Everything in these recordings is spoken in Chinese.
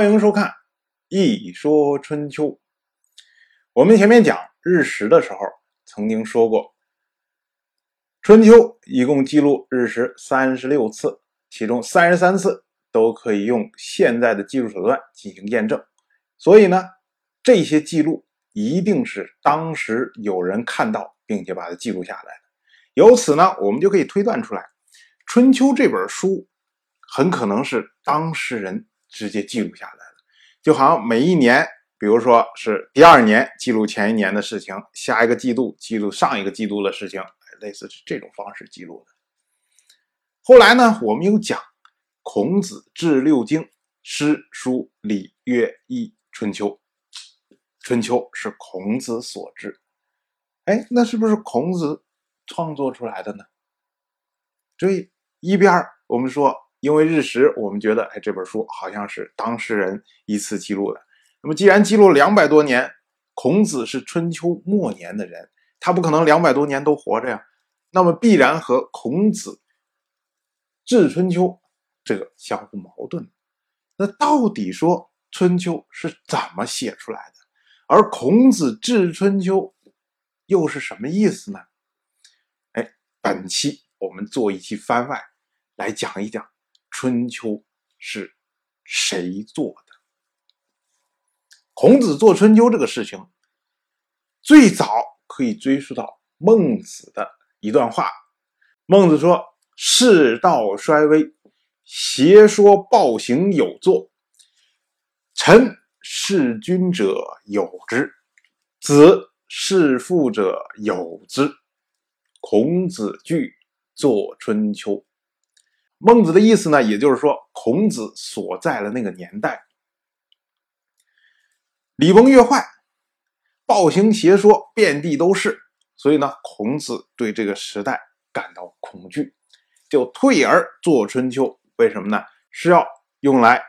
欢迎收看《一说春秋》。我们前面讲日食的时候，曾经说过，春秋一共记录日食三十六次，其中三十三次都可以用现在的技术手段进行验证。所以呢，这些记录一定是当时有人看到，并且把它记录下来的。由此呢，我们就可以推断出来，《春秋》这本书很可能是当事人。直接记录下来了，就好像每一年，比如说是第二年记录前一年的事情，下一个季度记录上一个季度的事情，类似是这种方式记录的。后来呢，我们又讲孔子制六经，诗书礼乐易春秋，春秋是孔子所制，哎，那是不是孔子创作出来的呢？所以一边我们说。因为日食，我们觉得，哎，这本书好像是当事人一次记录的。那么，既然记录两百多年，孔子是春秋末年的人，他不可能两百多年都活着呀。那么，必然和孔子治春秋这个相互矛盾。那到底说春秋是怎么写出来的？而孔子治春秋又是什么意思呢？哎，本期我们做一期番外来讲一讲。春秋是谁做的？孔子做春秋这个事情，最早可以追溯到孟子的一段话。孟子说：“世道衰微，邪说暴行有作。臣弑君者有之，子弑父者有之。孔子惧，作春秋。”孟子的意思呢，也就是说，孔子所在的那个年代，礼崩乐坏，暴行邪说遍地都是，所以呢，孔子对这个时代感到恐惧，就退而作春秋。为什么呢？是要用来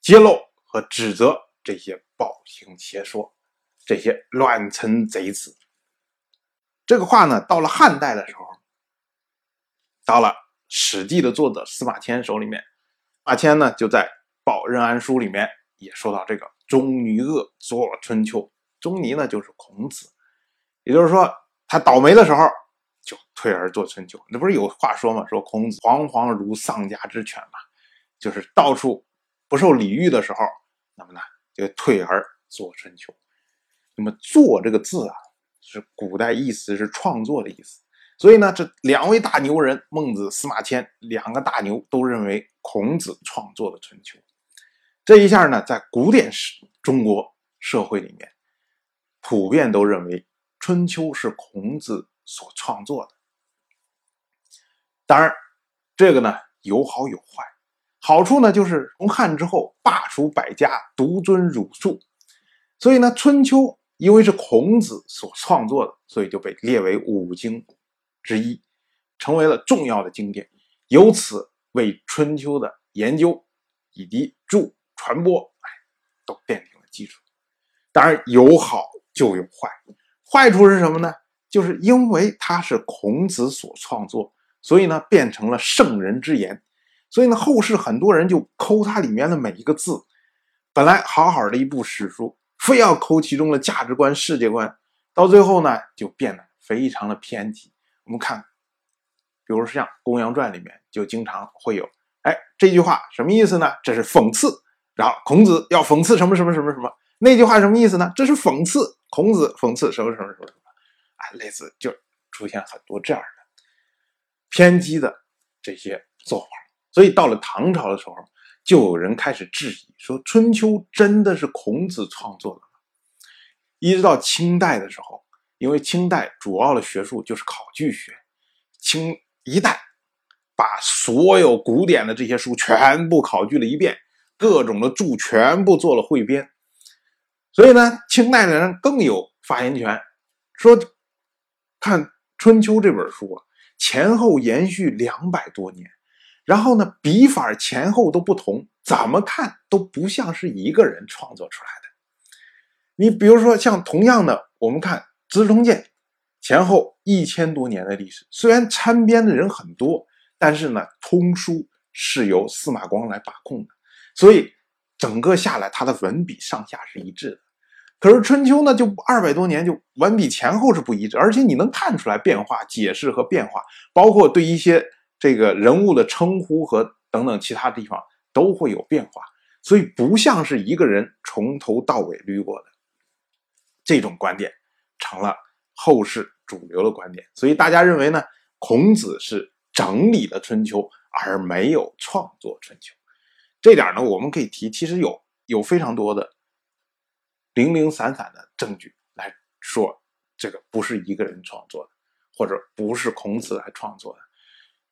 揭露和指责这些暴行邪说、这些乱臣贼子。这个话呢，到了汉代的时候，到了。《史记》的作者司马迁手里面，马迁呢就在《报任安书》里面也说到这个钟尼恶作春秋。钟尼呢就是孔子，也就是说他倒霉的时候就退而作春秋。那不是有话说吗？说孔子惶惶如丧家之犬嘛，就是到处不受礼遇的时候，那么呢就退而作春秋。那么“作”这个字啊，是古代意思是创作的意思。所以呢，这两位大牛人孟子、司马迁两个大牛都认为孔子创作的《春秋》，这一下呢，在古典史中国社会里面，普遍都认为《春秋》是孔子所创作的。当然，这个呢有好有坏，好处呢就是从汉之后罢黜百家，独尊儒术，所以呢，《春秋》因为是孔子所创作的，所以就被列为五经。之一，成为了重要的经典，由此为春秋的研究以及著传播，哎，都奠定了基础。当然有好就有坏，坏处是什么呢？就是因为它是孔子所创作，所以呢变成了圣人之言，所以呢后世很多人就抠它里面的每一个字。本来好好的一部史书，非要抠其中的价值观、世界观，到最后呢就变得非常的偏激。我们看，比如像《公羊传》里面就经常会有，哎，这句话什么意思呢？这是讽刺，然后孔子要讽刺什么什么什么什么。那句话什么意思呢？这是讽刺孔子讽刺什么什么什么什么。啊，类似就出现很多这样的偏激的这些做法。所以到了唐朝的时候，就有人开始质疑说，《春秋》真的是孔子创作的吗？一直到清代的时候。因为清代主要的学术就是考据学，清一代把所有古典的这些书全部考据了一遍，各种的注全部做了汇编，所以呢，清代的人更有发言权，说看《春秋》这本书啊，前后延续两百多年，然后呢，笔法前后都不同，怎么看都不像是一个人创作出来的。你比如说像同样的，我们看。《资治通鉴》前后一千多年的历史，虽然参编的人很多，但是呢，通书是由司马光来把控的。所以整个下来，他的文笔上下是一致的。可是《春秋》呢，就二百多年，就文笔前后是不一致，而且你能看出来变化、解释和变化，包括对一些这个人物的称呼和等等其他地方都会有变化，所以不像是一个人从头到尾捋过的。这种观点成了后世主流的观点，所以大家认为呢，孔子是整理了《春秋》，而没有创作《春秋》。这点呢，我们可以提，其实有有非常多的。零零散散的证据来说，这个不是一个人创作的，或者不是孔子来创作的。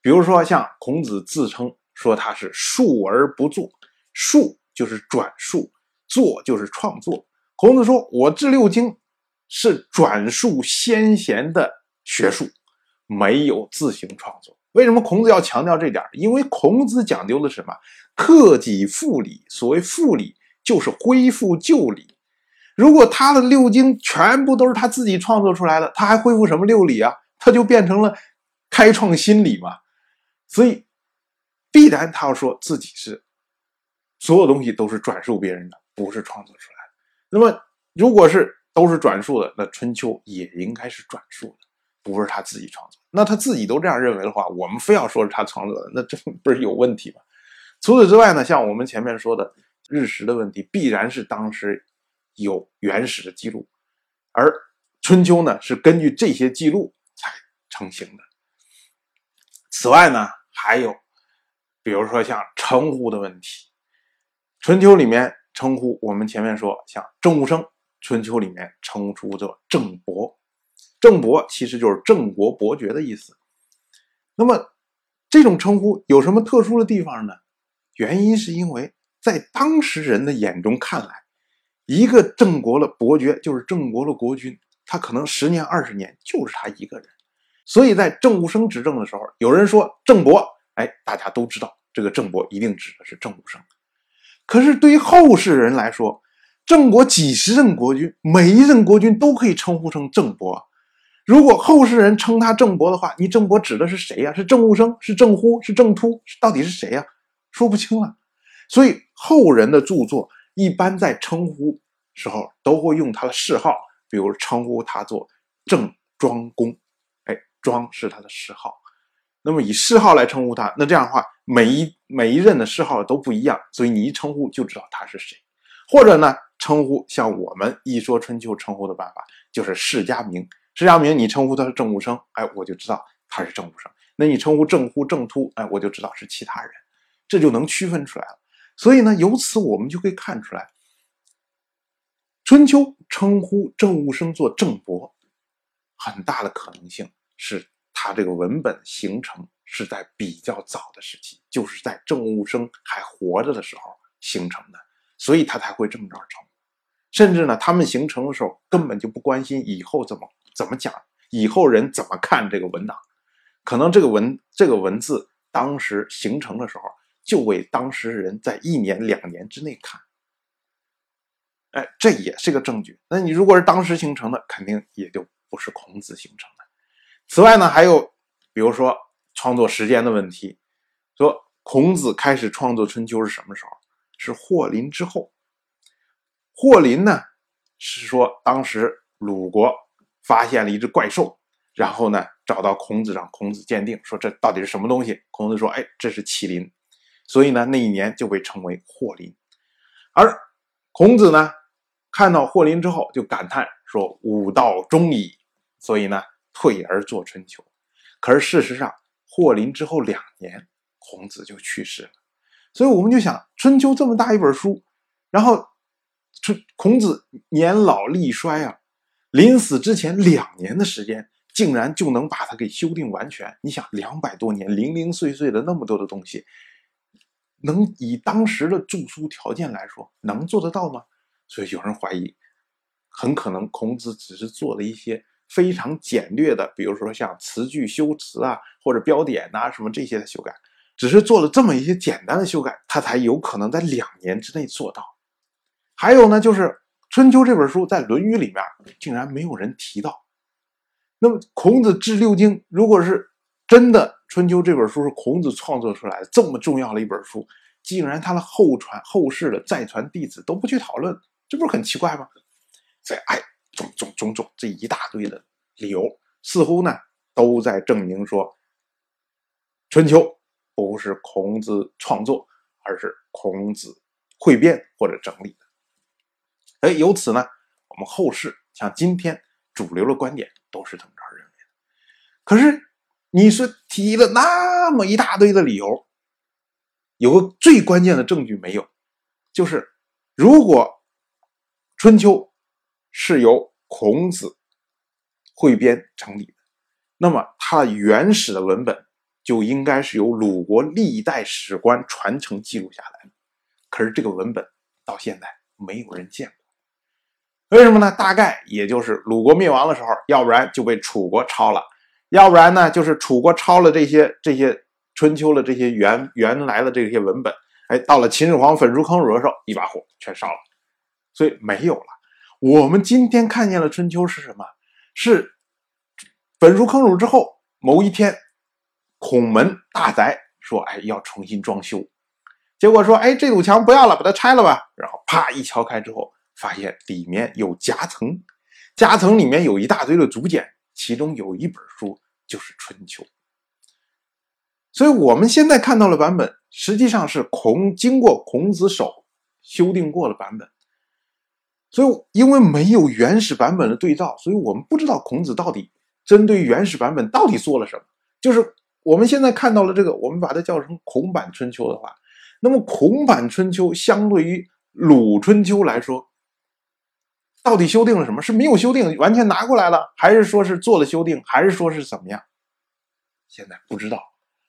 比如说，像孔子自称说他是述而不作，述就是转述，作就是创作。孔子说：“我治六经是转述先贤的学术，没有自行创作。”为什么孔子要强调这点？因为孔子讲究的是什么？克己复礼。所谓复礼，就是恢复旧礼。如果他的六经全部都是他自己创作出来的，他还恢复什么六礼啊？他就变成了开创新礼嘛。所以必然他要说自己是所有东西都是转述别人的，不是创作出来的。那么如果是都是转述的，那春秋也应该是转述的，不是他自己创作。那他自己都这样认为的话，我们非要说是他创作的，那这不是有问题吗？除此之外呢，像我们前面说的日食的问题，必然是当时。有原始的记录，而《春秋》呢是根据这些记录才成型的。此外呢，还有比如说像称呼的问题，《春秋》里面称呼我们前面说像郑武生，《春秋》里面称呼作郑伯，郑伯其实就是郑国伯爵的意思。那么这种称呼有什么特殊的地方呢？原因是因为在当时人的眼中看来。一个郑国的伯爵就是郑国的国君，他可能十年二十年就是他一个人，所以在郑武生执政的时候，有人说郑伯，哎，大家都知道这个郑伯一定指的是郑武生。可是对于后世人来说，郑国几十任国君，每一任国君都可以称呼成郑伯。如果后世人称他郑伯的话，你郑伯指的是谁呀？是郑武生？是郑忽？是郑突？到底是谁呀？说不清了。所以后人的著作。一般在称呼时候都会用他的谥号，比如称呼他做郑庄公，哎，庄是他的谥号，那么以谥号来称呼他，那这样的话，每一每一任的谥号都不一样，所以你一称呼就知道他是谁。或者呢，称呼像我们一说春秋称呼的办法，就是世家名，世家名你称呼他是郑务生，哎，我就知道他是郑务生。那你称呼郑忽、郑突，哎，我就知道是其他人，这就能区分出来了。所以呢，由此我们就可以看出来，春秋称呼郑务生做郑伯，很大的可能性是他这个文本形成是在比较早的时期，就是在郑务生还活着的时候形成的，所以他才会这么着称。甚至呢，他们形成的时候根本就不关心以后怎么怎么讲，以后人怎么看这个文档，可能这个文这个文字当时形成的时候。就为当时人在一年两年之内看，哎，这也是个证据。那你如果是当时形成的，肯定也就不是孔子形成的。此外呢，还有比如说创作时间的问题，说孔子开始创作《春秋》是什么时候？是霍林之后。霍林呢，是说当时鲁国发现了一只怪兽，然后呢找到孔子，让孔子鉴定，说这到底是什么东西？孔子说：“哎，这是麒麟。”所以呢，那一年就被称为霍林，而孔子呢，看到霍林之后就感叹说：“武道终矣。”所以呢，退而作春秋。可是事实上，霍林之后两年，孔子就去世了。所以我们就想，春秋这么大一本书，然后这孔子年老力衰啊，临死之前两年的时间，竟然就能把它给修订完全。你想，两百多年，零零碎碎的那么多的东西。能以当时的著书条件来说，能做得到吗？所以有人怀疑，很可能孔子只是做了一些非常简略的，比如说像词句修辞啊，或者标点呐什么这些的修改，只是做了这么一些简单的修改，他才有可能在两年之内做到。还有呢，就是《春秋》这本书在《论语》里面竟然没有人提到。那么孔子治六经，如果是真的。春秋这本书是孔子创作出来的，这么重要的一本书，竟然他的后传后世的再传弟子都不去讨论，这不是很奇怪吗？这，哎，种种种种这一大堆的理由，似乎呢都在证明说，《春秋》不是孔子创作，而是孔子汇编或者整理。哎，由此呢，我们后世像今天主流的观点都是这么着认为的。可是，你说提了那么一大堆的理由。有个最关键的证据没有，就是如果《春秋》是由孔子汇编整理的，那么它原始的文本就应该是由鲁国历代史官传承记录下来的。可是这个文本到现在没有人见过，为什么呢？大概也就是鲁国灭亡的时候，要不然就被楚国抄了，要不然呢就是楚国抄了这些这些。春秋的这些原原来的这些文本，哎，到了秦始皇焚书坑儒的时候，一把火全烧了，所以没有了。我们今天看见了春秋是什么？是焚书坑儒之后，某一天，孔门大宅说：“哎，要重新装修。”结果说：“哎，这堵墙不要了，把它拆了吧。”然后啪一敲开之后，发现里面有夹层，夹层里面有一大堆的竹简，其中有一本书就是《春秋》。所以，我们现在看到的版本，实际上是孔经过孔子手修订过的版本。所以，因为没有原始版本的对照，所以我们不知道孔子到底针对原始版本到底做了什么。就是我们现在看到了这个，我们把它叫成孔版春秋的话，那么孔版春秋相对于鲁春秋来说，到底修订了什么？是没有修订，完全拿过来了，还是说是做了修订，还是说是怎么样？现在不知道。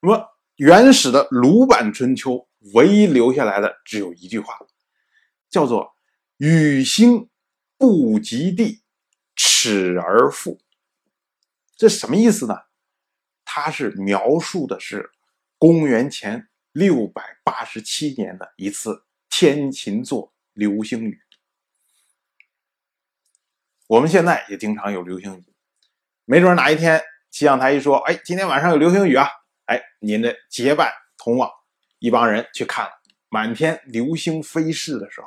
那么原始的鲁版春秋，唯一留下来的只有一句话，叫做“禹兴不及地，耻而复”。这什么意思呢？它是描述的是公元前六百八十七年的一次天琴座流星雨。我们现在也经常有流星雨，没准哪一天气象台一说：“哎，今天晚上有流星雨啊！”哎，您的结伴同往，一帮人去看了满天流星飞逝的时候，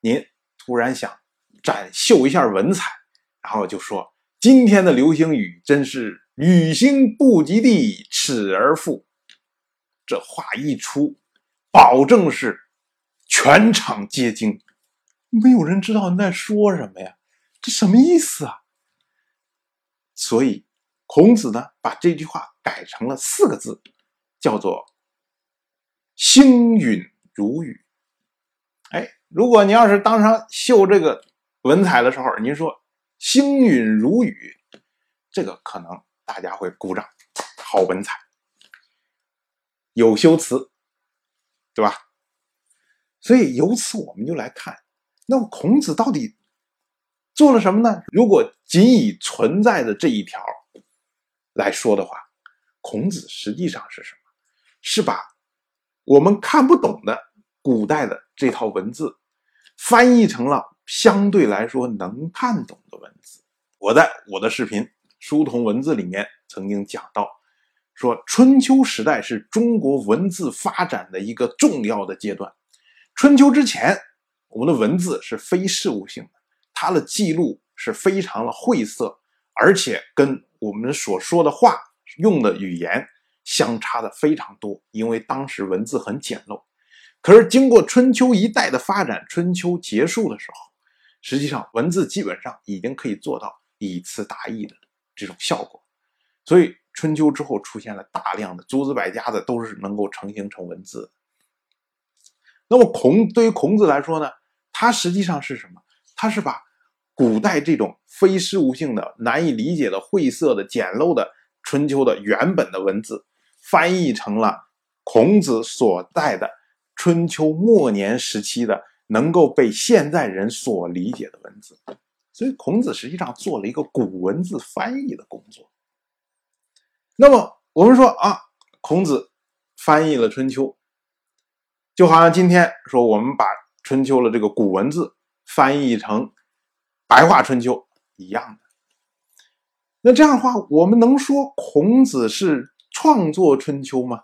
您突然想展秀一下文采，然后就说：“今天的流星雨真是雨星不及地，耻而复。”这话一出，保证是全场皆惊，没有人知道你在说什么呀？这什么意思啊？所以。孔子呢，把这句话改成了四个字，叫做“星陨如雨”。哎，如果你要是当场秀这个文采的时候，您说“星陨如雨”，这个可能大家会鼓掌，好文采，有修辞，对吧？所以由此我们就来看，那么孔子到底做了什么呢？如果仅以存在的这一条。来说的话，孔子实际上是什么？是把我们看不懂的古代的这套文字翻译成了相对来说能看懂的文字。我在我的视频《书同文字》里面曾经讲到，说春秋时代是中国文字发展的一个重要的阶段。春秋之前，我们的文字是非事物性的，它的记录是非常的晦涩，而且跟我们所说的话用的语言相差的非常多，因为当时文字很简陋。可是经过春秋一代的发展，春秋结束的时候，实际上文字基本上已经可以做到以词达意的这种效果。所以春秋之后出现了大量的诸子百家的都是能够成形成文字。那么孔对于孔子来说呢，他实际上是什么？他是把。古代这种非事物性的、难以理解的、晦涩的、简陋的春秋的原本的文字，翻译成了孔子所在的春秋末年时期的能够被现代人所理解的文字。所以，孔子实际上做了一个古文字翻译的工作。那么，我们说啊，孔子翻译了春秋，就好像今天说我们把春秋的这个古文字翻译成。白话春秋一样的，那这样的话，我们能说孔子是创作春秋吗？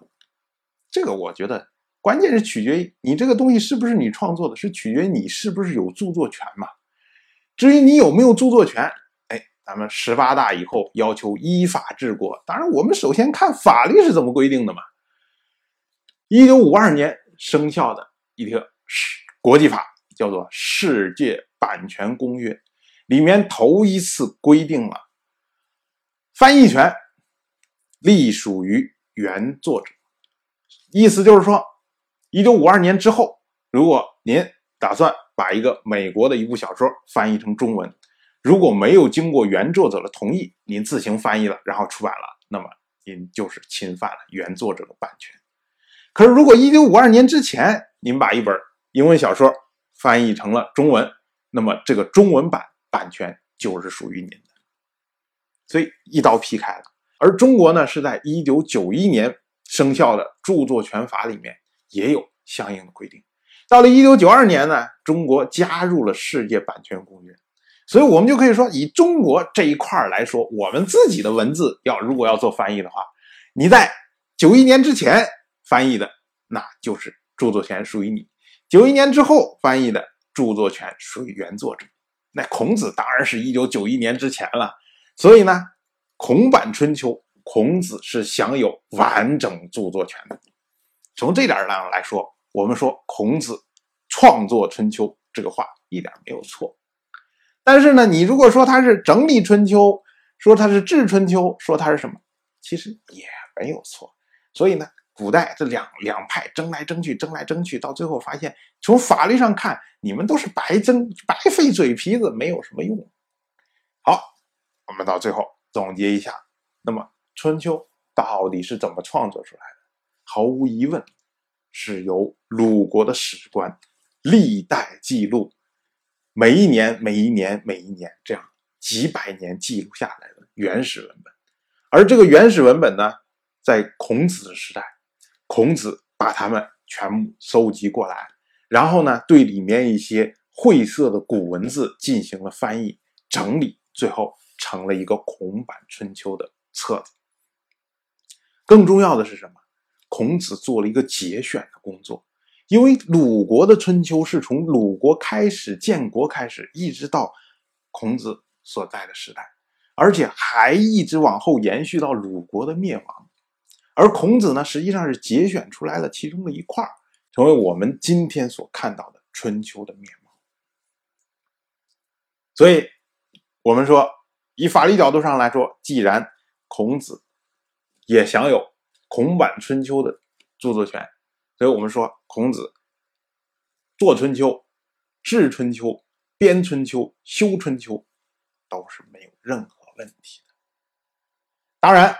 这个我觉得关键是取决于你这个东西是不是你创作的，是取决于你是不是有著作权嘛。至于你有没有著作权，哎，咱们十八大以后要求依法治国，当然我们首先看法律是怎么规定的嘛。一九五二年生效的一个世国际法叫做《世界版权公约》，里面头一次规定了翻译权隶属于原作者。意思就是说，一九五二年之后，如果您打算把一个美国的一部小说翻译成中文，如果没有经过原作者的同意，您自行翻译了，然后出版了，那么您就是侵犯了原作者的版权。可是，如果一九五二年之前您把一本英文小说翻译成了中文，那么这个中文版版权就是属于您的，所以一刀劈开了。而中国呢，是在一九九一年生效的著作权法里面也有相应的规定。到了一九九二年呢，中国加入了世界版权公约，所以我们就可以说，以中国这一块来说，我们自己的文字要如果要做翻译的话，你在九一年之前。翻译的那就是著作权属于你，九一年之后翻译的著作权属于原作者。那孔子当然是一九九一年之前了，所以呢，孔版春秋，孔子是享有完整著作权的。从这点上来说，我们说孔子创作春秋这个话一点没有错。但是呢，你如果说他是整理春秋，说他是治春秋，说他是什么，其实也没有错。所以呢。古代这两两派争来争去，争来争去，到最后发现，从法律上看，你们都是白争、白费嘴皮子，没有什么用。好，我们到最后总结一下，那么春秋到底是怎么创作出来的？毫无疑问，是由鲁国的史官历代记录，每一年、每一年、每一年这样几百年记录下来的原始文本。而这个原始文本呢，在孔子的时代。孔子把它们全部收集过来，然后呢，对里面一些晦涩的古文字进行了翻译整理，最后成了一个孔版春秋的册子。更重要的是什么？孔子做了一个节选的工作，因为鲁国的春秋是从鲁国开始建国开始，一直到孔子所在的时代，而且还一直往后延续到鲁国的灭亡。而孔子呢，实际上是节选出来了其中的一块成为我们今天所看到的春秋的面貌。所以，我们说，以法律角度上来说，既然孔子也享有孔版春秋的著作权，所以我们说，孔子做春秋、治春秋、编春秋、修春秋，都是没有任何问题的。当然，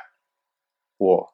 我。